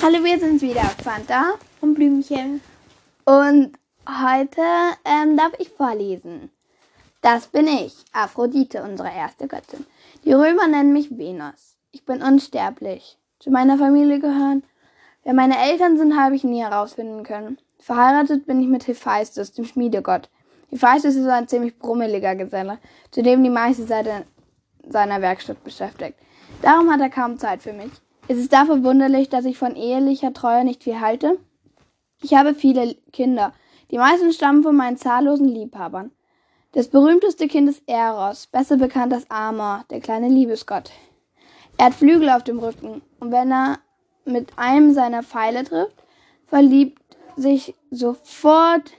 Hallo, wir sind wieder Fanta und Blümchen. Und heute ähm, darf ich vorlesen. Das bin ich, Aphrodite, unsere erste Göttin. Die Römer nennen mich Venus. Ich bin unsterblich. Zu meiner Familie gehören. Wer meine Eltern sind, habe ich nie herausfinden können. Verheiratet bin ich mit Hephaistos, dem Schmiedegott. Hephaistos ist ein ziemlich brummeliger Geselle, zu dem die meiste Zeit seiner Werkstatt beschäftigt. Darum hat er kaum Zeit für mich. Ist es da verwunderlich, dass ich von ehelicher Treue nicht viel halte? Ich habe viele Kinder. Die meisten stammen von meinen zahllosen Liebhabern. Das berühmteste Kind ist Eros, besser bekannt als Amor, der kleine Liebesgott. Er hat Flügel auf dem Rücken, und wenn er mit einem seiner Pfeile trifft, verliebt sich sofort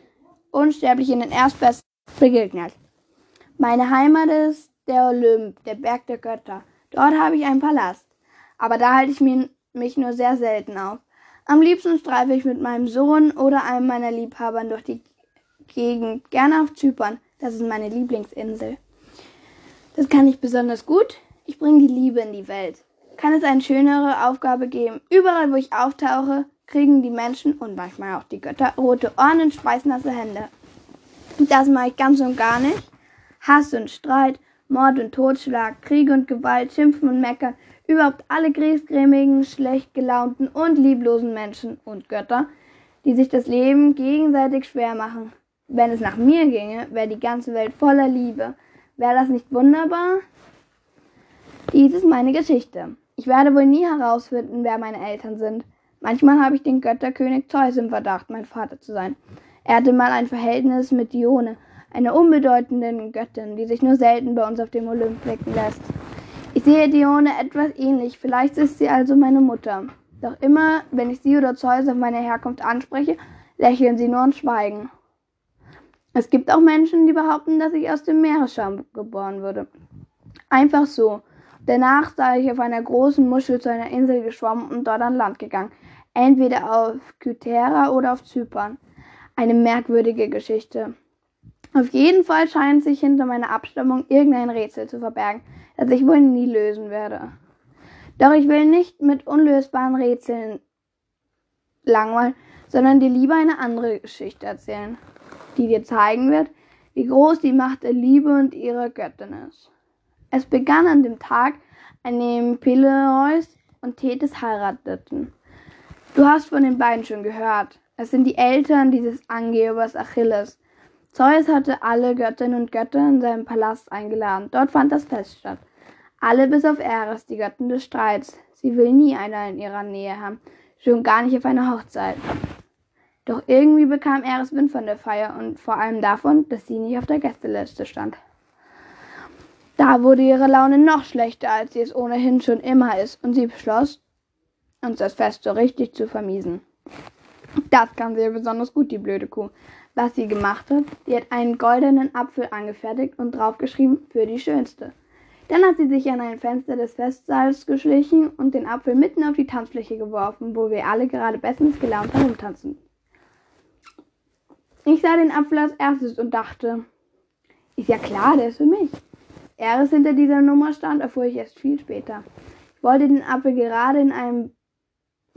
unsterblich in den erstbesten begegnet. Meine Heimat ist der Olymp, der Berg der Götter. Dort habe ich einen Palast aber da halte ich mich nur sehr selten auf. Am liebsten streife ich mit meinem Sohn oder einem meiner Liebhabern durch die Gegend, gerne auf Zypern. Das ist meine Lieblingsinsel. Das kann ich besonders gut. Ich bringe die Liebe in die Welt. Kann es eine schönere Aufgabe geben? Überall, wo ich auftauche, kriegen die Menschen und manchmal auch die Götter rote Ohren und schweißnasse Hände. Das mache ich ganz und gar nicht. Hass und Streit, Mord und Totschlag, Krieg und Gewalt, Schimpfen und Meckern, überhaupt alle griesgrämigen, schlecht gelaunten und lieblosen Menschen und Götter, die sich das Leben gegenseitig schwer machen. Wenn es nach mir ginge, wäre die ganze Welt voller Liebe. Wäre das nicht wunderbar? Dies ist meine Geschichte. Ich werde wohl nie herausfinden, wer meine Eltern sind. Manchmal habe ich den Götterkönig Zeus im Verdacht, mein Vater zu sein. Er hatte mal ein Verhältnis mit Dione, einer unbedeutenden Göttin, die sich nur selten bei uns auf dem Olymp blicken lässt. Ich sehe Dione etwas ähnlich, vielleicht ist sie also meine Mutter. Doch immer, wenn ich sie oder Zeus auf meine Herkunft anspreche, lächeln sie nur und schweigen. Es gibt auch Menschen, die behaupten, dass ich aus dem Meeresschaum geboren würde. Einfach so. Danach sei ich auf einer großen Muschel zu einer Insel geschwommen und dort an Land gegangen. Entweder auf Kythera oder auf Zypern. Eine merkwürdige Geschichte. Auf jeden Fall scheint sich hinter meiner Abstammung irgendein Rätsel zu verbergen, das ich wohl nie lösen werde. Doch ich will nicht mit unlösbaren Rätseln langweilen, sondern dir lieber eine andere Geschichte erzählen, die dir zeigen wird, wie groß die Macht der Liebe und ihrer Göttin ist. Es begann an dem Tag, an dem Peleus und Thetis heirateten. Du hast von den beiden schon gehört. Es sind die Eltern dieses Angebers Achilles, Zeus hatte alle Göttinnen und Götter in seinen Palast eingeladen. Dort fand das Fest statt. Alle bis auf Eris, die Göttin des Streits. Sie will nie einer in ihrer Nähe haben, schon gar nicht auf einer Hochzeit. Doch irgendwie bekam Eris Wind von der Feier und vor allem davon, dass sie nicht auf der Gästeliste stand. Da wurde ihre Laune noch schlechter, als sie es ohnehin schon immer ist, und sie beschloss, uns das Fest so richtig zu vermiesen. Das kann sie besonders gut, die blöde Kuh was sie gemacht hat. Sie hat einen goldenen Apfel angefertigt und draufgeschrieben für die Schönste. Dann hat sie sich an ein Fenster des Festsaals geschlichen und den Apfel mitten auf die Tanzfläche geworfen, wo wir alle gerade bestens gelaunt herumtanzen. Ich sah den Apfel als erstes und dachte, ist ja klar, der ist für mich. Eris hinter dieser Nummer stand, erfuhr ich erst viel später. Ich wollte den Apfel gerade in einem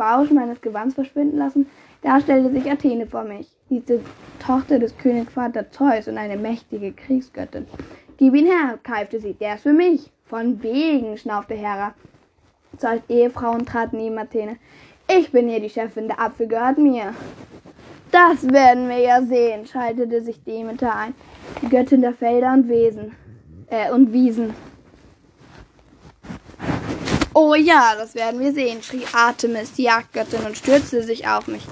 Bausch meines Gewands verschwinden lassen, da stellte sich Athene vor mich, diese Tochter des Königsvater Zeus und eine mächtige Kriegsgöttin. Gib ihn her, keifte sie, der ist für mich. Von wegen, schnaufte Hera. Zeus Ehefrauen traten neben Athene. Ich bin hier die Chefin, der Apfel gehört mir. Das werden wir ja sehen, schaltete sich Demeter ein, die Göttin der Felder und Wesen, äh, und Wiesen. Oh ja, das werden wir sehen, schrie Artemis, die Jagdgöttin, und stürzte sich auf mich.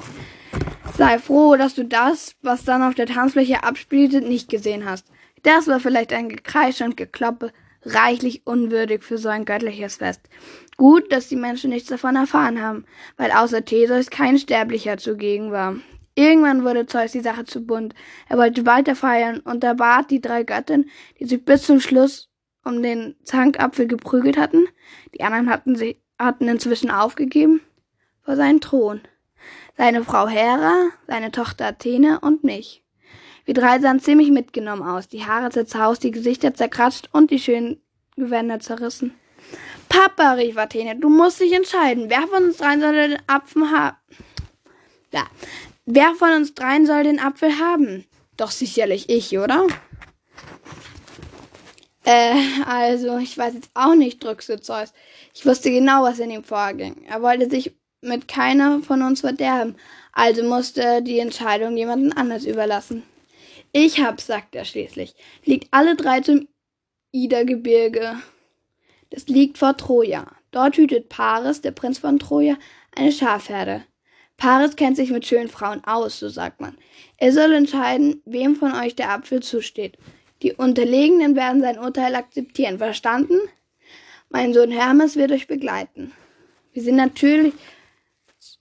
Sei froh, dass du das, was dann auf der Tanzfläche abspielte, nicht gesehen hast. Das war vielleicht ein Gekreisch und Gekloppe, reichlich unwürdig für so ein göttliches Fest. Gut, dass die Menschen nichts davon erfahren haben, weil außer Theseus kein Sterblicher zugegen war. Irgendwann wurde Zeus die Sache zu bunt. Er wollte weiter feiern und er bat die drei Göttinnen, die sich bis zum Schluss um den Zankapfel geprügelt hatten, die anderen hatten, sie, hatten inzwischen aufgegeben, vor seinen Thron. Seine Frau Hera, seine Tochter Athene und mich. Wir drei sahen ziemlich mitgenommen aus, die Haare zerzaust, die Gesichter zerkratzt und die schönen Gewänder zerrissen. Papa, rief Athene, du musst dich entscheiden. Wer von uns dreien soll den Apfel haben? Ja. Wer von uns dreien soll den Apfel haben? Doch sicherlich ich, oder? Äh, also, ich weiß jetzt auch nicht, drückste Zeus. Ich wusste genau, was in ihm vorging. Er wollte sich mit keiner von uns verderben, also musste die Entscheidung jemandem anders überlassen. Ich hab's, sagt er schließlich. Liegt alle drei zum Ida-Gebirge. Das liegt vor Troja. Dort hütet Paris, der Prinz von Troja, eine Schafherde. Paris kennt sich mit schönen Frauen aus, so sagt man. Er soll entscheiden, wem von euch der Apfel zusteht. Die Unterlegenen werden sein Urteil akzeptieren. Verstanden? Mein Sohn Hermes wird euch begleiten. Wir sind natürlich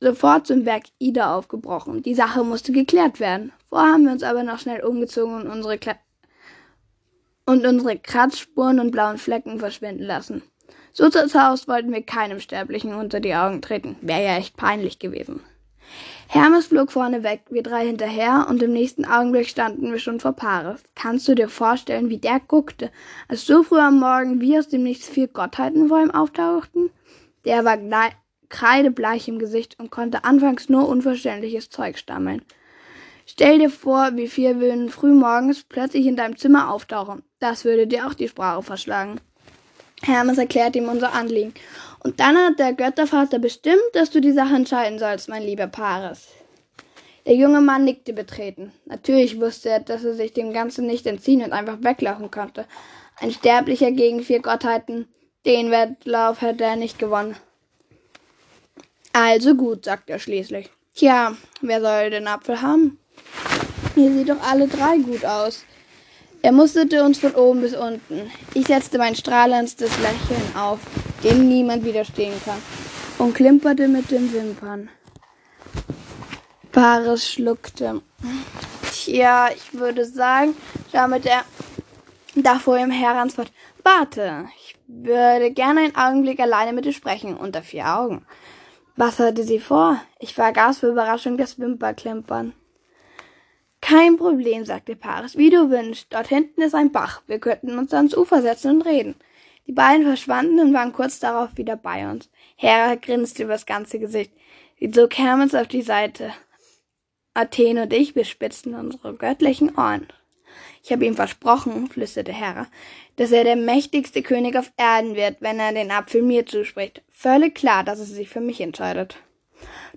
sofort zum Berg Ida aufgebrochen. Die Sache musste geklärt werden. Vorher haben wir uns aber noch schnell umgezogen und unsere, Kle und unsere Kratzspuren und blauen Flecken verschwinden lassen. So zu Haus wollten wir keinem Sterblichen unter die Augen treten. Wäre ja echt peinlich gewesen. Hermes flog vorne weg, wir drei hinterher, und im nächsten Augenblick standen wir schon vor Paris. Kannst du dir vorstellen, wie der guckte, als so früh am Morgen wie aus dem Nichts vier Gottheiten vor ihm auftauchten? Der war kreidebleich im Gesicht und konnte anfangs nur unverständliches Zeug stammeln. Stell dir vor, wie vier würden frühmorgens plötzlich in deinem Zimmer auftauchen. Das würde dir auch die Sprache verschlagen. Hermes erklärt ihm unser Anliegen und dann hat der Göttervater bestimmt, dass du die Sache entscheiden sollst, mein lieber Paris. Der junge Mann nickte betreten. Natürlich wusste er, dass er sich dem Ganzen nicht entziehen und einfach weglaufen konnte. Ein Sterblicher gegen vier Gottheiten, den Wettlauf hätte er nicht gewonnen. Also gut, sagt er schließlich. Tja, wer soll den Apfel haben? Ihr seht doch alle drei gut aus. Er musterte uns von oben bis unten. Ich setzte mein strahlendstes Lächeln auf dem niemand widerstehen kann, und klimperte mit den Wimpern. Paris schluckte. Tja, ich würde sagen, damit er da vor ihm heransfort. Warte, ich würde gerne einen Augenblick alleine mit dir sprechen, unter vier Augen. Was hatte sie vor? Ich vergaß für Überraschung das Wimperklimpern. Kein Problem, sagte Paris, wie du wünschst. Dort hinten ist ein Bach. Wir könnten uns ans Ufer setzen und reden. Die beiden verschwanden und waren kurz darauf wieder bei uns. Hera grinste übers ganze Gesicht. Sie zog Hermes auf die Seite. Athen und ich bespitzten unsere göttlichen Ohren. Ich habe ihm versprochen, flüsterte Hera, dass er der mächtigste König auf Erden wird, wenn er den Apfel mir zuspricht. Völlig klar, dass er sich für mich entscheidet.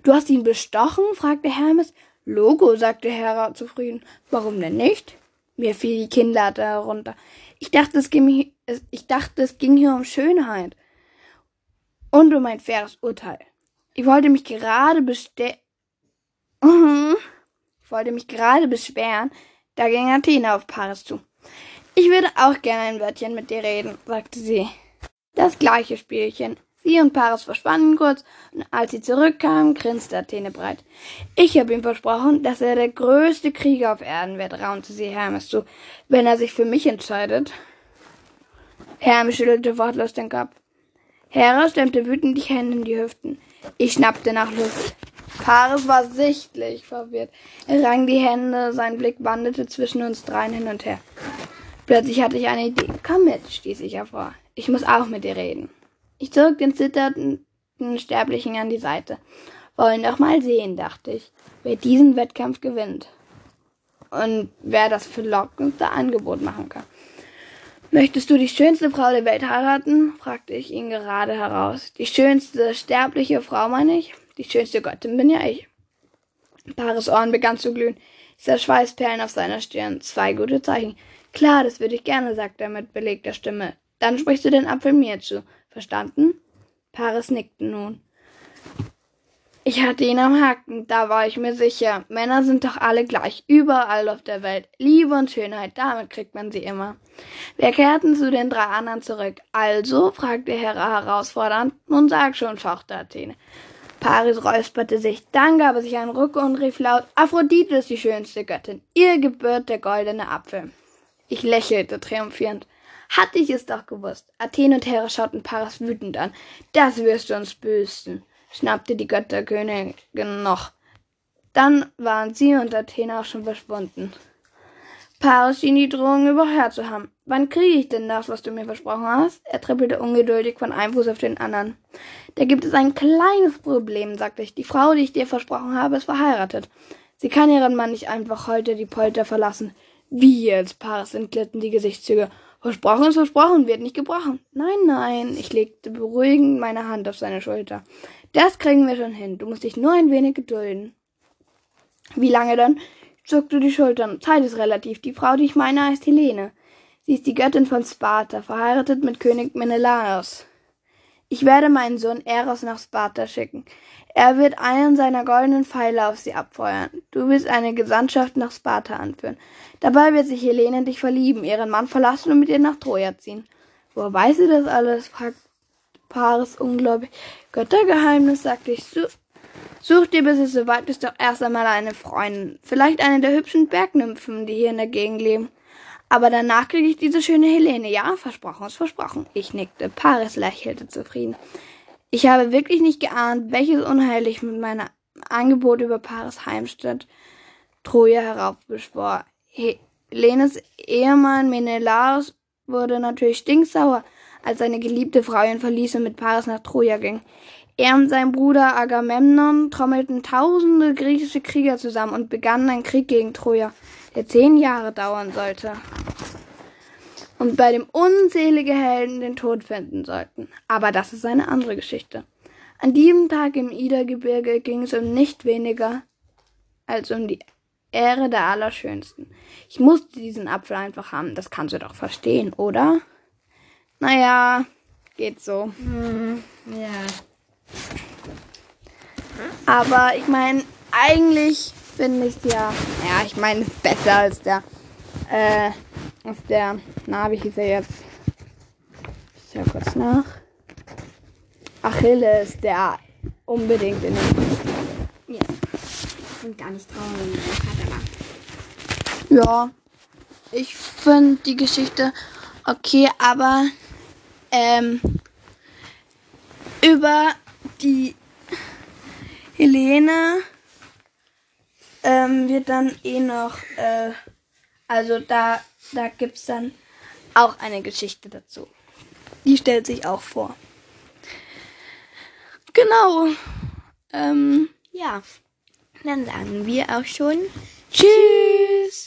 Du hast ihn bestochen? fragte Hermes. Logo, sagte Hera zufrieden. Warum denn nicht? Mir fiel die Kinnlade herunter. Ich dachte, es ging, ich dachte, es ging hier um Schönheit und um ein faires Urteil. Ich wollte mich gerade beste ich wollte mich gerade beschweren, da ging Athena auf Paris zu. Ich würde auch gerne ein Wörtchen mit dir reden, sagte sie. Das gleiche Spielchen. Sie und Paris verschwanden kurz, und als sie zurückkamen, grinste Athene breit. Ich habe ihm versprochen, dass er der größte Krieger auf Erden wird, raunte sie Hermes zu, wenn er sich für mich entscheidet. Hermes schüttelte wortlos den Kopf. Hera stemmte wütend die Hände in die Hüften. Ich schnappte nach Luft. Paris war sichtlich verwirrt. Er rang die Hände, sein Blick wanderte zwischen uns dreien hin und her. Plötzlich hatte ich eine Idee. Komm mit, stieß ich hervor. Ich muss auch mit dir reden. Ich zog den zitternden Sterblichen an die Seite. Wollen doch mal sehen, dachte ich, wer diesen Wettkampf gewinnt. Und wer das verlockendste Angebot machen kann. Möchtest du die schönste Frau der Welt heiraten? fragte ich ihn gerade heraus. Die schönste sterbliche Frau, meine ich? Die schönste Göttin bin ja ich. Paris Ohren begann zu glühen. Ich sah Schweißperlen auf seiner Stirn. Zwei gute Zeichen. Klar, das würde ich gerne, sagte er mit belegter Stimme. Dann sprichst du den Apfel mir zu. Verstanden? Paris nickte nun. Ich hatte ihn am Haken, da war ich mir sicher. Männer sind doch alle gleich, überall auf der Welt. Liebe und Schönheit, damit kriegt man sie immer. Wir kehrten zu den drei anderen zurück. Also? fragte Hera herausfordernd. Nun sag schon, fauchte Athene. Paris räusperte sich, dann gab er sich einen Ruck und rief laut, Aphrodite ist die schönste Göttin. Ihr gebührt der goldene Apfel. Ich lächelte triumphierend. Hatte ich es doch gewusst. Athen und Hera schauten Paris wütend an. Das wirst du uns büßen, schnappte die Götterkönigin noch. Dann waren sie und Athen auch schon verschwunden. Paris schien die Drohung überhört zu haben. Wann kriege ich denn das, was du mir versprochen hast? Er trippelte ungeduldig von einem Fuß auf den anderen. Da gibt es ein kleines Problem, sagte ich. Die Frau, die ich dir versprochen habe, ist verheiratet. Sie kann ihren Mann nicht einfach heute die Polter verlassen. Wie jetzt? Paris entglitten die Gesichtszüge. Versprochen ist versprochen, wird nicht gebrochen. Nein, nein. Ich legte beruhigend meine Hand auf seine Schulter. Das kriegen wir schon hin. Du musst dich nur ein wenig gedulden. Wie lange dann? Ich zuckte die Schultern. Zeit ist relativ. Die Frau, die ich meine, heißt Helene. Sie ist die Göttin von Sparta, verheiratet mit König Menelaos. Ich werde meinen Sohn Eros nach Sparta schicken. Er wird einen seiner goldenen Pfeile auf sie abfeuern. Du wirst eine Gesandtschaft nach Sparta anführen. Dabei wird sich Helene dich verlieben, ihren Mann verlassen und mit ihr nach Troja ziehen. Woher weiß sie das alles? fragt Paris ungläubig. Göttergeheimnis, sagte ich. Such, such dir, bis es soweit ist, doch erst einmal eine Freundin. Vielleicht eine der hübschen Bergnymphen, die hier in der Gegend leben. Aber danach kriege ich diese schöne Helene. Ja, versprochen ist versprochen. Ich nickte. Paris lächelte zufrieden. Ich habe wirklich nicht geahnt, welches Unheil ich mit meinem Angebot über Paris Heimstatt Troja heraufbeschwor. Helenes Ehemann Menelaos wurde natürlich stinksauer, als seine geliebte Frau ihn verließ und mit Paris nach Troja ging. Er und sein Bruder Agamemnon trommelten tausende griechische Krieger zusammen und begannen einen Krieg gegen Troja, der zehn Jahre dauern sollte und bei dem unzählige Helden den Tod finden sollten. Aber das ist eine andere Geschichte. An diesem Tag im Idergebirge ging es um nicht weniger als um die Ehre der Allerschönsten. Ich musste diesen Apfel einfach haben. Das kannst du doch verstehen, oder? Naja, geht so. Hm, ja. Aber ich meine, eigentlich finde ich ja, ja, ich meine, ist besser als der, äh, als der, na, wie hieß er jetzt? Ich schau kurz nach. Achilles, der unbedingt in den, Ja. Ich bin gar nicht traurig, ja, ich finde die Geschichte okay, aber, ähm, über die Helene ähm, wird dann eh noch, äh, also da, da gibt's dann auch eine Geschichte dazu. Die stellt sich auch vor. Genau. Ähm, Ja. Dann sagen wir auch schon tschüss.